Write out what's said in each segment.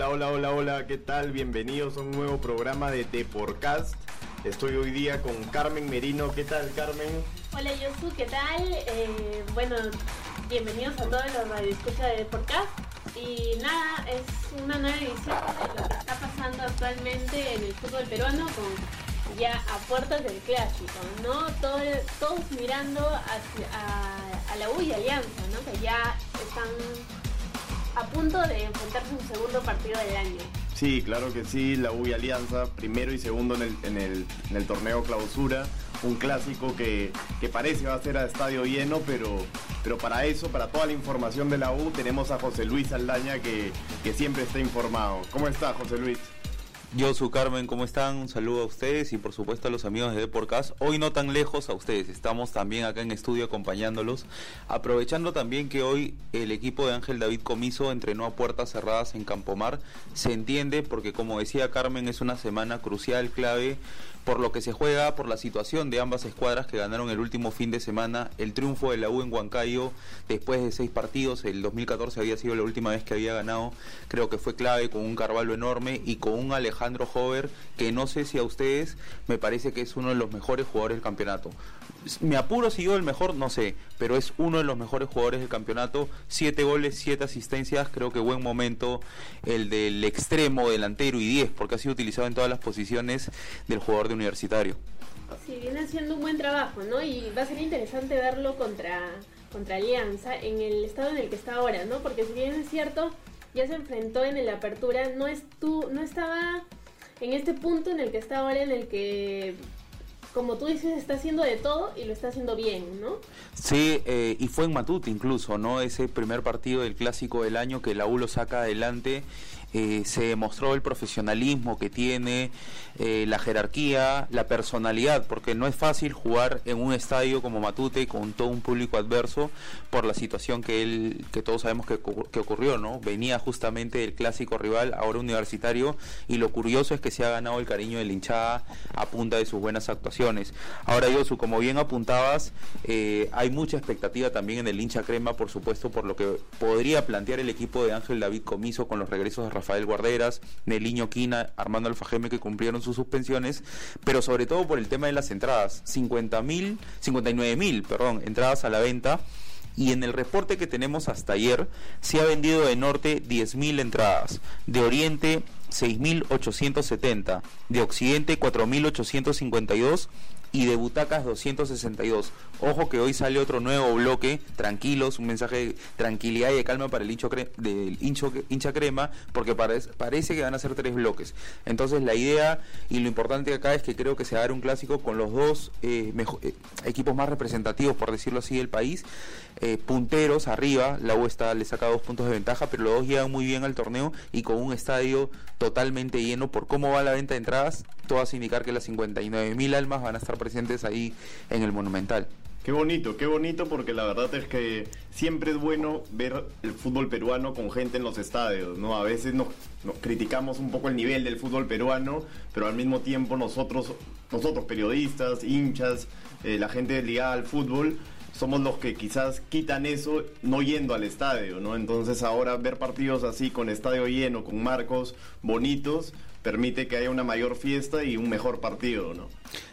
Hola, hola, hola, hola, ¿qué tal? Bienvenidos a un nuevo programa de Deporcast. Estoy hoy día con Carmen Merino. ¿Qué tal, Carmen? Hola, Yosu, ¿qué tal? Eh, bueno, bienvenidos a todos los radioescuchas de Deporcast. Y nada, es una nueva edición de lo que está pasando actualmente en el fútbol peruano con ya a puertas del clásico, ¿no? Todo- todos mirando a, a la U y Alianza, ¿no? Que ya están a punto de enfrentarse a un segundo partido del año. Sí, claro que sí, la U y Alianza, primero y segundo en el, en el, en el torneo clausura. Un clásico que, que parece va a ser a estadio lleno, pero, pero para eso, para toda la información de la U, tenemos a José Luis Aldaña que, que siempre está informado. ¿Cómo está, José Luis? Yo, su Carmen, ¿cómo están? Un saludo a ustedes y por supuesto a los amigos de Deporcast. Hoy no tan lejos a ustedes, estamos también acá en estudio acompañándolos. Aprovechando también que hoy el equipo de Ángel David Comiso entrenó a puertas cerradas en Campomar. Se entiende porque como decía Carmen es una semana crucial, clave, por lo que se juega, por la situación de ambas escuadras que ganaron el último fin de semana. El triunfo de la U en Huancayo después de seis partidos, el 2014 había sido la última vez que había ganado. Creo que fue clave con un Carvalho enorme y con un Alejandro Hover que no sé si a ustedes me parece que es uno de los mejores jugadores del campeonato. Me apuro si yo el mejor, no sé, pero es uno de los mejores jugadores del campeonato. Siete goles, siete asistencias, creo que buen momento el del extremo delantero y 10, porque ha sido utilizado en todas las posiciones del jugador de universitario. Sí, viene haciendo un buen trabajo, ¿no? Y va a ser interesante verlo contra, contra Alianza en el estado en el que está ahora, ¿no? Porque si bien es cierto, ya se enfrentó en la apertura, no, estu no estaba en este punto en el que está ahora, en el que, como tú dices, está haciendo de todo y lo está haciendo bien, ¿no? Sí, eh, y fue en Matute incluso, ¿no? Ese primer partido del clásico del año que la U lo saca adelante. Eh, se demostró el profesionalismo que tiene, eh, la jerarquía, la personalidad, porque no es fácil jugar en un estadio como Matute con todo un público adverso por la situación que él, que todos sabemos que, que ocurrió, ¿no? Venía justamente del clásico rival, ahora universitario, y lo curioso es que se ha ganado el cariño de la hinchada a punta de sus buenas actuaciones. Ahora, Yosu, como bien apuntabas, eh, hay mucha expectativa también en el hincha crema, por supuesto, por lo que podría plantear el equipo de Ángel David Comiso con los regresos de Rafael Guarderas, Neliño Quina, Armando Alfajeme que cumplieron sus suspensiones, pero sobre todo por el tema de las entradas, 50 mil, 59 mil, perdón, entradas a la venta. Y en el reporte que tenemos hasta ayer, se ha vendido de norte 10.000 entradas, de oriente 6.870, de occidente 4.852 y de butacas 262. Ojo que hoy sale otro nuevo bloque, tranquilos, un mensaje de tranquilidad y de calma para el hincho cre- del hincho, hincha crema, porque parece, parece que van a ser tres bloques. Entonces la idea y lo importante acá es que creo que se va a dar un clásico con los dos eh, eh, equipos más representativos, por decirlo así, del país, eh, punteros arriba, la U está, le saca dos puntos de ventaja, pero los dos llegan muy bien al torneo y con un estadio totalmente lleno por cómo va la venta de entradas, todas indicar que las 59 mil almas van a estar presentes ahí en el Monumental. Qué bonito, qué bonito porque la verdad es que siempre es bueno ver el fútbol peruano con gente en los estadios, ¿no? A veces nos, criticamos un poco el nivel del fútbol peruano, pero al mismo tiempo nosotros, nosotros periodistas, hinchas, eh, la gente ligada al fútbol, somos los que quizás quitan eso no yendo al estadio, ¿no? Entonces ahora ver partidos así con estadio lleno, con marcos bonitos, permite que haya una mayor fiesta y un mejor partido, ¿no?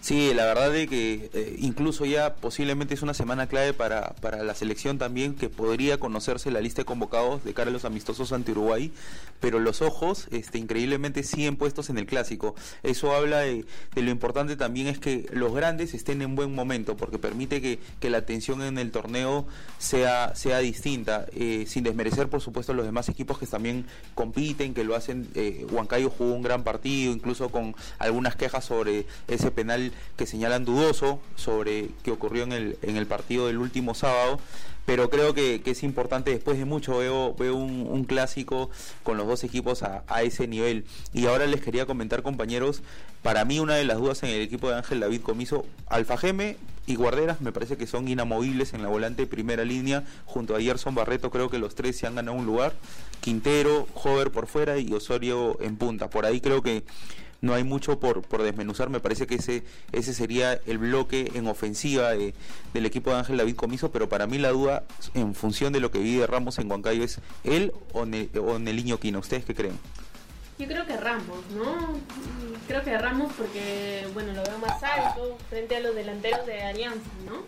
Sí, la verdad es que eh, incluso ya posiblemente es una semana clave para, para la selección también, que podría conocerse la lista de convocados de cara a los amistosos ante Uruguay, pero los ojos este, increíblemente siguen puestos en el clásico. Eso habla de, de lo importante también es que los grandes estén en buen momento, porque permite que, que la atención en el torneo sea, sea distinta, eh, sin desmerecer por supuesto los demás equipos que también compiten, que lo hacen. Eh, Huancayo jugó un gran partido, incluso con algunas quejas sobre ese penal que señalan dudoso sobre que ocurrió en el, en el partido del último sábado. Pero creo que, es importante, después de mucho veo, veo un, clásico con los dos equipos a, ese nivel. Y ahora les quería comentar, compañeros, para mí una de las dudas en el equipo de Ángel David Comiso, Alfa Geme y Guarderas me parece que son inamovibles en la volante primera línea, junto a Gerson Barreto creo que los tres se han ganado un lugar, Quintero, Hover por fuera y Osorio en punta. Por ahí creo que no hay mucho por, por desmenuzar, me parece que ese, ese sería el bloque en ofensiva de- del equipo de Ángel David Comiso, pero para mí la duda en función de lo que vi de Ramos en Huancayo es él o, Ne- o Neliño Quina, ¿ustedes qué creen? Yo creo que Ramos, ¿no? Creo que Ramos porque, bueno, lo veo más alto frente a los delanteros de Alianza, ¿no?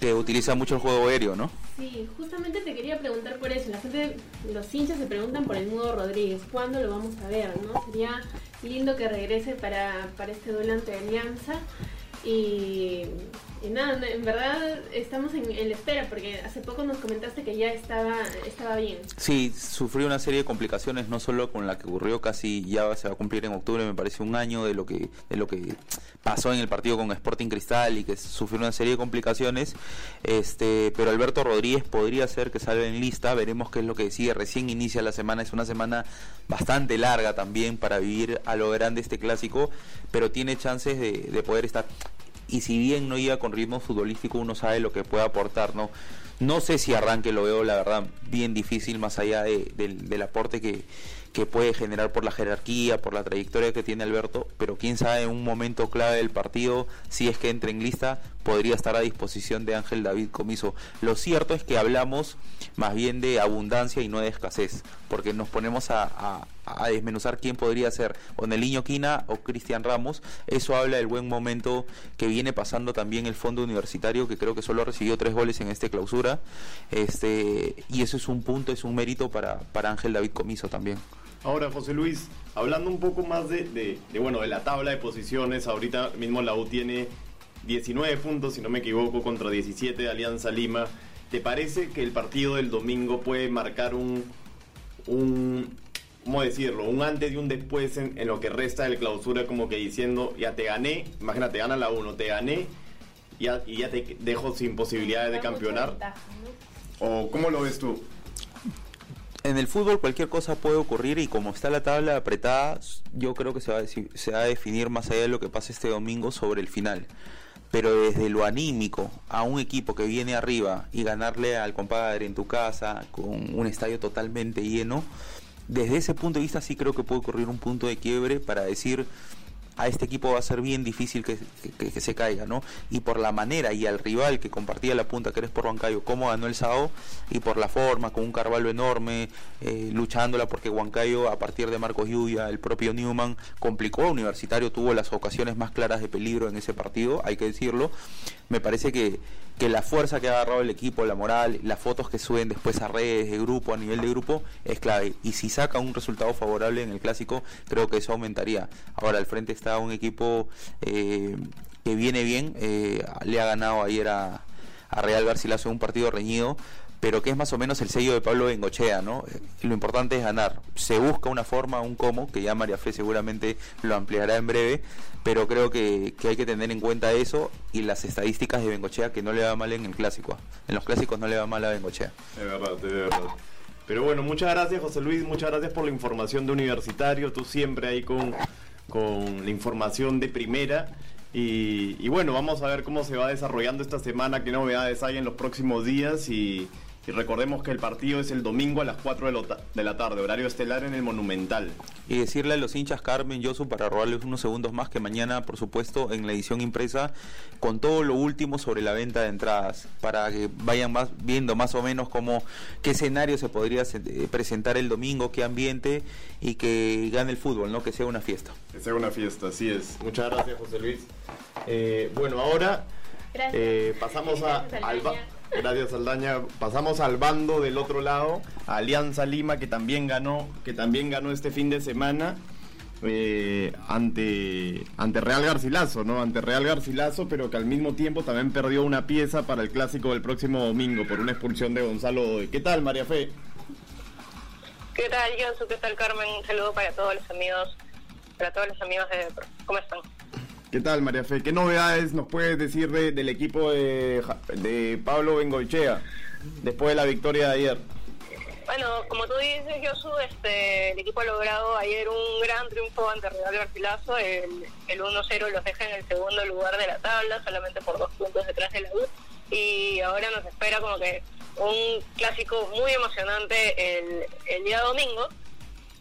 Que utiliza mucho el juego aéreo, ¿no? Sí, justamente te quería preguntar por eso. La gente, los hinchas se preguntan por el Mudo Rodríguez. ¿Cuándo lo vamos a ver, no? Sería lindo que regrese para, para este duelo ante Alianza. Y, nada, en verdad estamos en, la espera porque hace poco nos comentaste que ya estaba, estaba bien. Sí, sufrió una serie de complicaciones, no solo con la que ocurrió casi ya se va a cumplir en octubre, me parece un año de lo que de lo que pasó en el partido con Sporting Cristal y que sufrió una serie de complicaciones. Este, pero Alberto Rodríguez podría ser que salga en lista, veremos qué es lo que decide. Recién inicia la semana, es una semana bastante larga también para vivir a lo grande este clásico, pero tiene chances de, de poder estar y si bien no iba con ritmo futbolístico, uno sabe lo que puede aportar, ¿no? No sé si arranque, lo veo la verdad bien difícil, más allá del aporte que, que puede generar por la jerarquía, por la trayectoria que tiene Alberto, pero quién sabe en un momento clave del partido, si es que entra en lista, podría estar a disposición de Ángel David Comiso. Lo cierto es que hablamos más bien de abundancia y no de escasez, porque nos ponemos a, desmenuzar quién podría ser, o Neliño Quina o Cristian Ramos. Eso habla del buen momento que viene pasando también el fondo universitario, que creo que solo recibió tres goles en esta clausura. Este, y eso es un punto, es un mérito para, para Ángel David Comiso también. Ahora, José Luis, hablando un poco más de, bueno, de la tabla de posiciones, ahorita mismo la U tiene 19 puntos, si no me equivoco, contra 17 de Alianza Lima. ¿Te parece que el partido del domingo puede marcar un, un ¿cómo decirlo? Un antes y un después en, lo que resta del clausura, como que diciendo, ya te gané, imagínate, gana la 1, te gané y ya, y ya te dejo sin posibilidades de campeonar. ¿O cómo lo ves tú? en el fútbol cualquier cosa puede ocurrir y como está la tabla apretada, yo creo que se va, a, se va a definir más allá de lo que pase este domingo sobre el final. Pero desde lo anímico a un equipo que viene arriba y ganarle al compadre en tu casa con un estadio totalmente lleno, desde ese punto de vista sí creo que puede ocurrir un punto de quiebre para decir a este equipo va a ser bien difícil que, se caiga, ¿no? Y por la manera y al rival que compartía la punta, que eres por Huancayo, cómo ganó el sábado, y por la forma, con un Carvalho enorme, eh, luchándola, porque Huancayo, a partir de Marcos Lluvia, el propio Newman, complicó, Universitario tuvo las ocasiones más claras de peligro en ese partido, hay que decirlo. Me parece que, que la fuerza que ha agarrado el equipo, la moral, las fotos que suben después a redes de grupo, a nivel de grupo, es clave. Y si saca un resultado favorable en el clásico, creo que eso aumentaría. Ahora al frente está un equipo eh, que viene bien, eh, le ha ganado ayer a, a Real Garcilaso un partido reñido, pero que es más o menos el sello de Pablo Bengochea, ¿no? Lo importante es ganar. Se busca una forma, un cómo, que ya María Fe seguramente lo ampliará en breve, pero creo que, hay que tener en cuenta eso y las estadísticas de Bengochea que no le va mal en el clásico. En los clásicos no le va mal a Bengochea. De verdad, de verdad. Pero bueno, muchas gracias José Luis, muchas gracias por la información de Universitario, tú siempre ahí con, con la información de primera. Y, y, bueno, vamos a ver cómo se va desarrollando esta semana, qué novedades hay en los próximos días y, y recordemos que el partido es el domingo a las 4 de, la tarde, horario estelar en el Monumental. Y decirle a los hinchas Carmen Yosu para robarles unos segundos más que mañana, por supuesto, en la edición impresa, con todo lo último sobre la venta de entradas, para que vayan más, viendo más o menos cómo, qué escenario se podría eh, presentar el domingo, qué ambiente y que gane el fútbol, ¿no? Que sea una fiesta. Que sea una fiesta, así es. Muchas gracias, José Luis. Eh, bueno, ahora eh, pasamos a, Gracias, Saldaña. Pasamos al bando del otro lado, Alianza Lima, que también ganó, que también ganó este fin de semana. Eh, ante, ante Real Garcilaso, ¿no? Ante Real Garcilaso, pero que al mismo tiempo también perdió una pieza para el clásico del próximo domingo por una expulsión de Gonzalo ¿Qué tal, María Fe? ¿Qué tal, Jonsu? ¿Qué tal, Carmen? Un saludo para todos los amigos, para todos los amigos de... ¿Cómo están? ¿Qué tal, María Fe? ¿Qué novedades nos puedes decir del equipo de, Pablo Bengoichea después de la victoria de ayer? Bueno, como tú dices, Josu, este, el equipo ha logrado ayer un gran triunfo ante Real Garcilaso. El, el 1-0 los deja en el segundo lugar de la tabla, solamente por dos puntos detrás de la U. Y ahora nos espera como que un clásico muy emocionante el, el día domingo.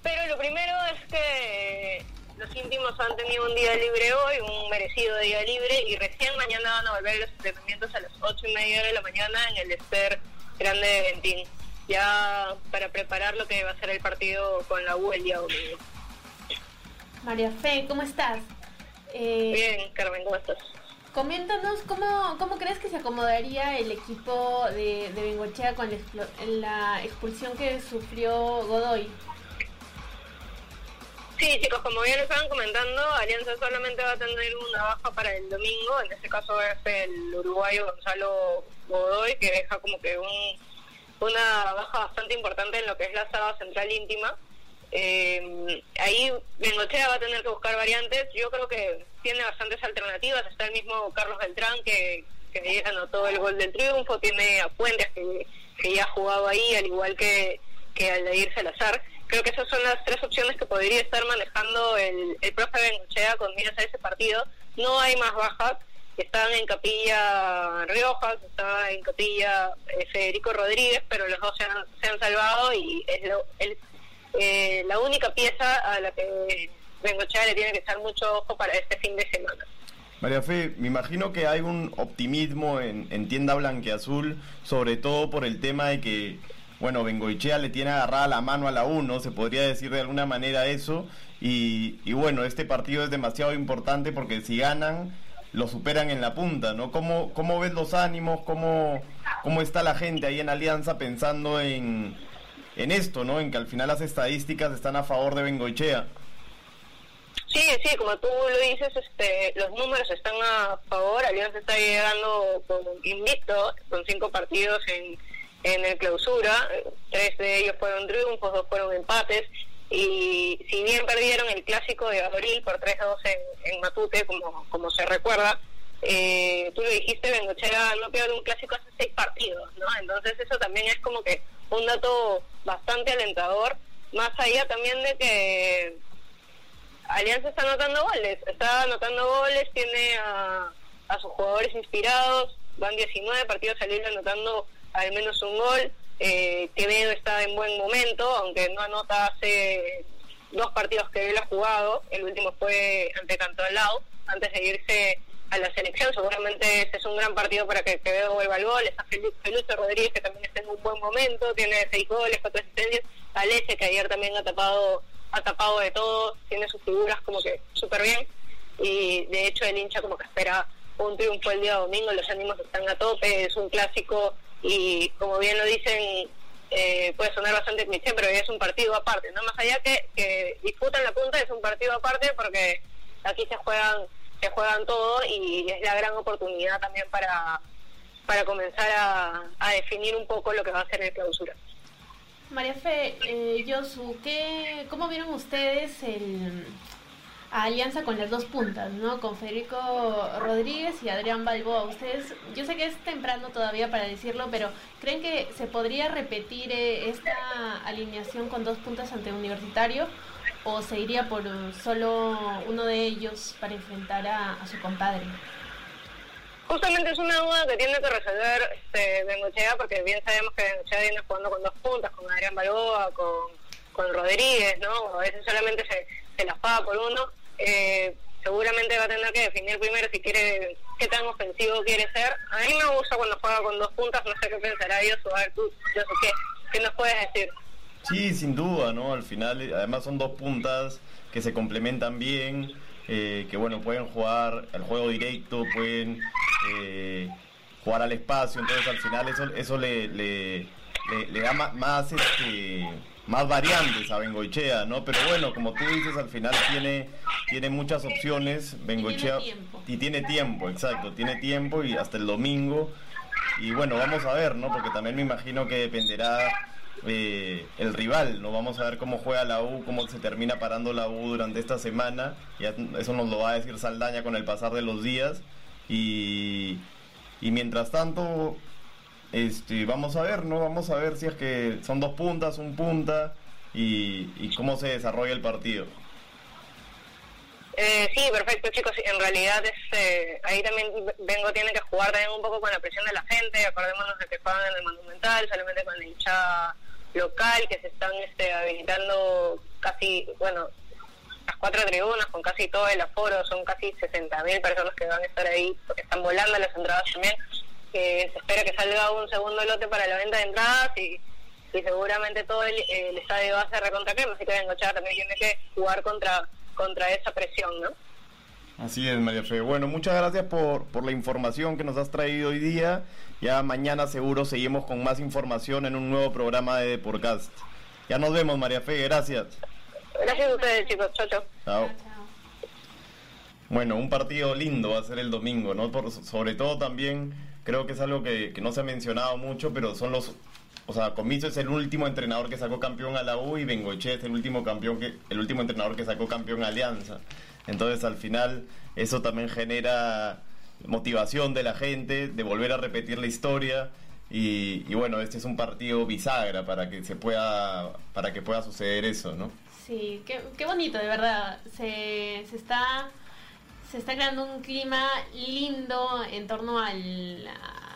Pero lo primero es que los íntimos han tenido un día libre hoy, un merecido día libre, y recién mañana van a volver los entrenamientos a las ocho y media de la mañana en el Ester Grande de Ventín, ya para preparar lo que va a ser el partido con la U el día domingo. María Fe, ¿cómo estás? Eh, Bien, Carmen, ¿cómo estás? Coméntanos cómo, cómo crees que se acomodaría el equipo de, de Bengochea con la, expulsión que sufrió Godoy. Sí, chicos, como bien estaban comentando, Alianza solamente va a tener una baja para el domingo, en este caso es el uruguayo Gonzalo Godoy, que deja como que un, una baja bastante importante en lo que es la saga central íntima. Eh, ahí Bengochea va a tener que buscar variantes. Yo creo que tiene bastantes alternativas. Está el mismo Carlos Beltrán que, que anotó el gol del triunfo. Tiene a Puentes que, ya ha jugado ahí, al igual que, que Aldair Salazar. Creo que esas son las tres opciones que podría estar manejando el, el profe Bengochea con miras a ese partido. No hay más bajas. Están en Capilla Riojas, está en Capilla eh, Federico Rodríguez, pero los dos se han, se han salvado y es eh, la única pieza a la que Bengochea le tiene que echar mucho ojo para este fin de semana. María Fe, me imagino que hay un optimismo en, en tienda blanqueazul, sobre todo por el tema de que, bueno, Bengochea le tiene agarrada la mano a la 1, se podría decir de alguna manera eso, y, y bueno, este partido es demasiado importante porque si ganan, lo superan en la punta, ¿no? ¿Cómo, cómo ves los ánimos? ¿Cómo, ¿Cómo está la gente ahí en Alianza pensando en, en esto, ¿no? En que al final las estadísticas están a favor de Bengoichea. Sí, sí, como tú lo dices, este, los números están a favor. Alianza está llegando con invicto, con cinco partidos en, en el clausura. Tres de ellos fueron triunfos, dos fueron empates. Y si bien perdieron el clásico de abril por 3-2 en, en Matute, como, como se recuerda, eh, tú lo dijiste, Bengochea no pierde un clásico hace seis partidos, ¿no? Entonces eso también es como que un dato bastante alentador, más allá también de que Alianza está anotando goles, está anotando goles, tiene a, sus jugadores inspirados, van 19 partidos saliendo anotando al menos un gol, eh, Quevedo está en buen momento, aunque no anota hace dos partidos que él ha jugado, el último fue ante Cantolao, antes de irse a la selección. Seguramente ese es un gran partido para que Quevedo vuelva al gol. Está Felipe Rodríguez, que también está en un buen momento, tiene seis goles, cuatro asistencias. Alece, que ayer también ha tapado, ha tapado de todo, tiene sus figuras como que súper bien. Y de hecho, el hincha como que espera un triunfo el día domingo, los ánimos están a tope, es un clásico y como bien lo dicen, eh, puede sonar bastante cliché, pero es un partido aparte, ¿no? Más allá que, que disputan la punta, es un partido aparte porque aquí se juegan se juegan todo y es la gran oportunidad también para, para comenzar a, a definir un poco lo que va a ser el clausura. María Fe, eh, ¿qué, ¿cómo vieron ustedes el, alianza con las dos puntas, ¿no? Con Federico Rodríguez y Adrián Balboa. Ustedes, yo sé que es temprano todavía para decirlo, pero ¿creen que se podría repetir eh, esta alineación con dos puntas ante Universitario o se iría por solo uno de ellos para enfrentar a, su compadre? Justamente es una duda que tiene que resolver este, Bengochea, porque bien sabemos que Bengochea viene jugando con dos puntas, con Adrián Balboa, con, con Rodríguez, ¿no? A veces solamente se, se las paga por uno. Eh, seguramente va a tener que definir primero si quiere qué tan ofensivo quiere ser. A mí me gusta cuando juega con dos puntas, no sé qué pensará Dios, a ver tú, yo sé qué, qué nos puedes decir. Sí, sin duda, ¿no? Al final, eh, además son dos puntas que se complementan bien, eh, que bueno, pueden jugar el juego directo, pueden eh, jugar al espacio, entonces al final eso, eso le, le, le, da más, más, este, más variantes a Bengoichea, ¿no? Pero bueno, como tú dices, al final tiene, tiene muchas opciones, Bengoichea, y tiene tiempo, y tiene tiempo exacto, tiene tiempo y hasta el domingo. Y bueno, vamos a ver, ¿no? Porque también me imagino que dependerá eh, el rival, ¿no? Vamos a ver cómo juega la U, cómo se termina parando la U durante esta semana. Ya eso nos lo va a decir Saldaña con el pasar de los días. Y, y mientras tanto, este, vamos a ver, ¿no? Vamos a ver si es que son dos puntas, un punta y, cómo se desarrolla el partido. Eh, sí, perfecto, chicos. En realidad, es, eh, ahí también vengo, tiene que jugar también un poco con la presión de la gente. Acordémonos de que juegan en el Monumental, solamente con la hinchada local, que se están este, habilitando casi, bueno, las cuatro tribunas con casi todo el aforo. Son casi 60.000 personas que van a estar ahí, porque están volando las entradas también. Se espera que salga un segundo lote para la venta de entradas y, y seguramente todo el, estadio va a ser recontra crema. Así que Bengochea también tiene que jugar contra contra esa presión, ¿no? Así es, María Fe. Bueno, muchas gracias por, por la información que nos has traído hoy día. Ya mañana seguro seguimos con más información en un nuevo programa de Podcast. Ya nos vemos, María Fe. Gracias. Gracias a ustedes, chicos. Chao, chao. Chao. Bueno, un partido lindo va a ser el domingo, ¿no? Por, sobre todo también, creo que es algo que, que no se ha mencionado mucho, pero son los o sea, Comiso es el último entrenador que sacó campeón a la U y Bengoche es el último campeón que, el último entrenador que sacó campeón a Alianza. Entonces al final eso también genera motivación de la gente de volver a repetir la historia y, y, bueno, este es un partido bisagra para que se pueda para que pueda suceder eso, ¿no? Sí, qué, qué bonito, de verdad. Se, se está se está creando un clima lindo en torno al,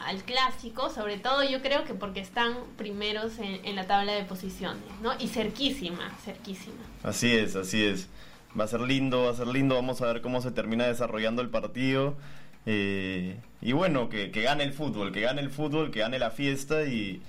al clásico, sobre todo yo creo que porque están primeros en, la tabla de posiciones, ¿no? Y cerquísima, cerquísima. Así es, así es. Va a ser lindo, va a ser lindo, vamos a ver cómo se termina desarrollando el partido. Eh, y bueno, que, que, gane el fútbol, que gane el fútbol, que gane la fiesta y,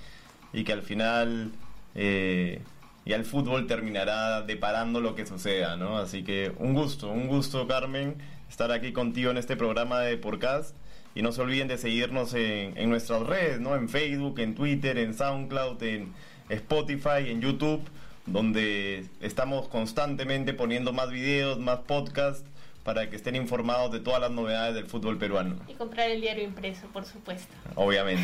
y que al final eh, ya el fútbol terminará deparando lo que suceda, ¿no? Así que un gusto, un gusto Carmen estar aquí contigo en este programa de podcast. Y no se olviden de seguirnos en, en, nuestras redes, ¿no? En Facebook, en Twitter, en SoundCloud, en Spotify, en YouTube, donde estamos constantemente poniendo más videos, más podcasts para que estén informados de todas las novedades del fútbol peruano. Y comprar el diario impreso, por supuesto. Obviamente.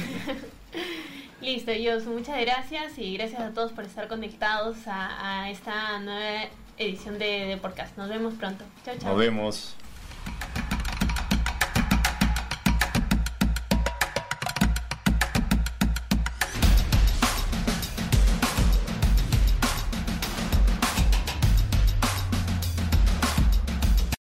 Listo, Jos, muchas gracias y gracias a todos por estar conectados a, a esta nueva edición de, de podcast. Nos vemos pronto. Chao, chao. Nos vemos.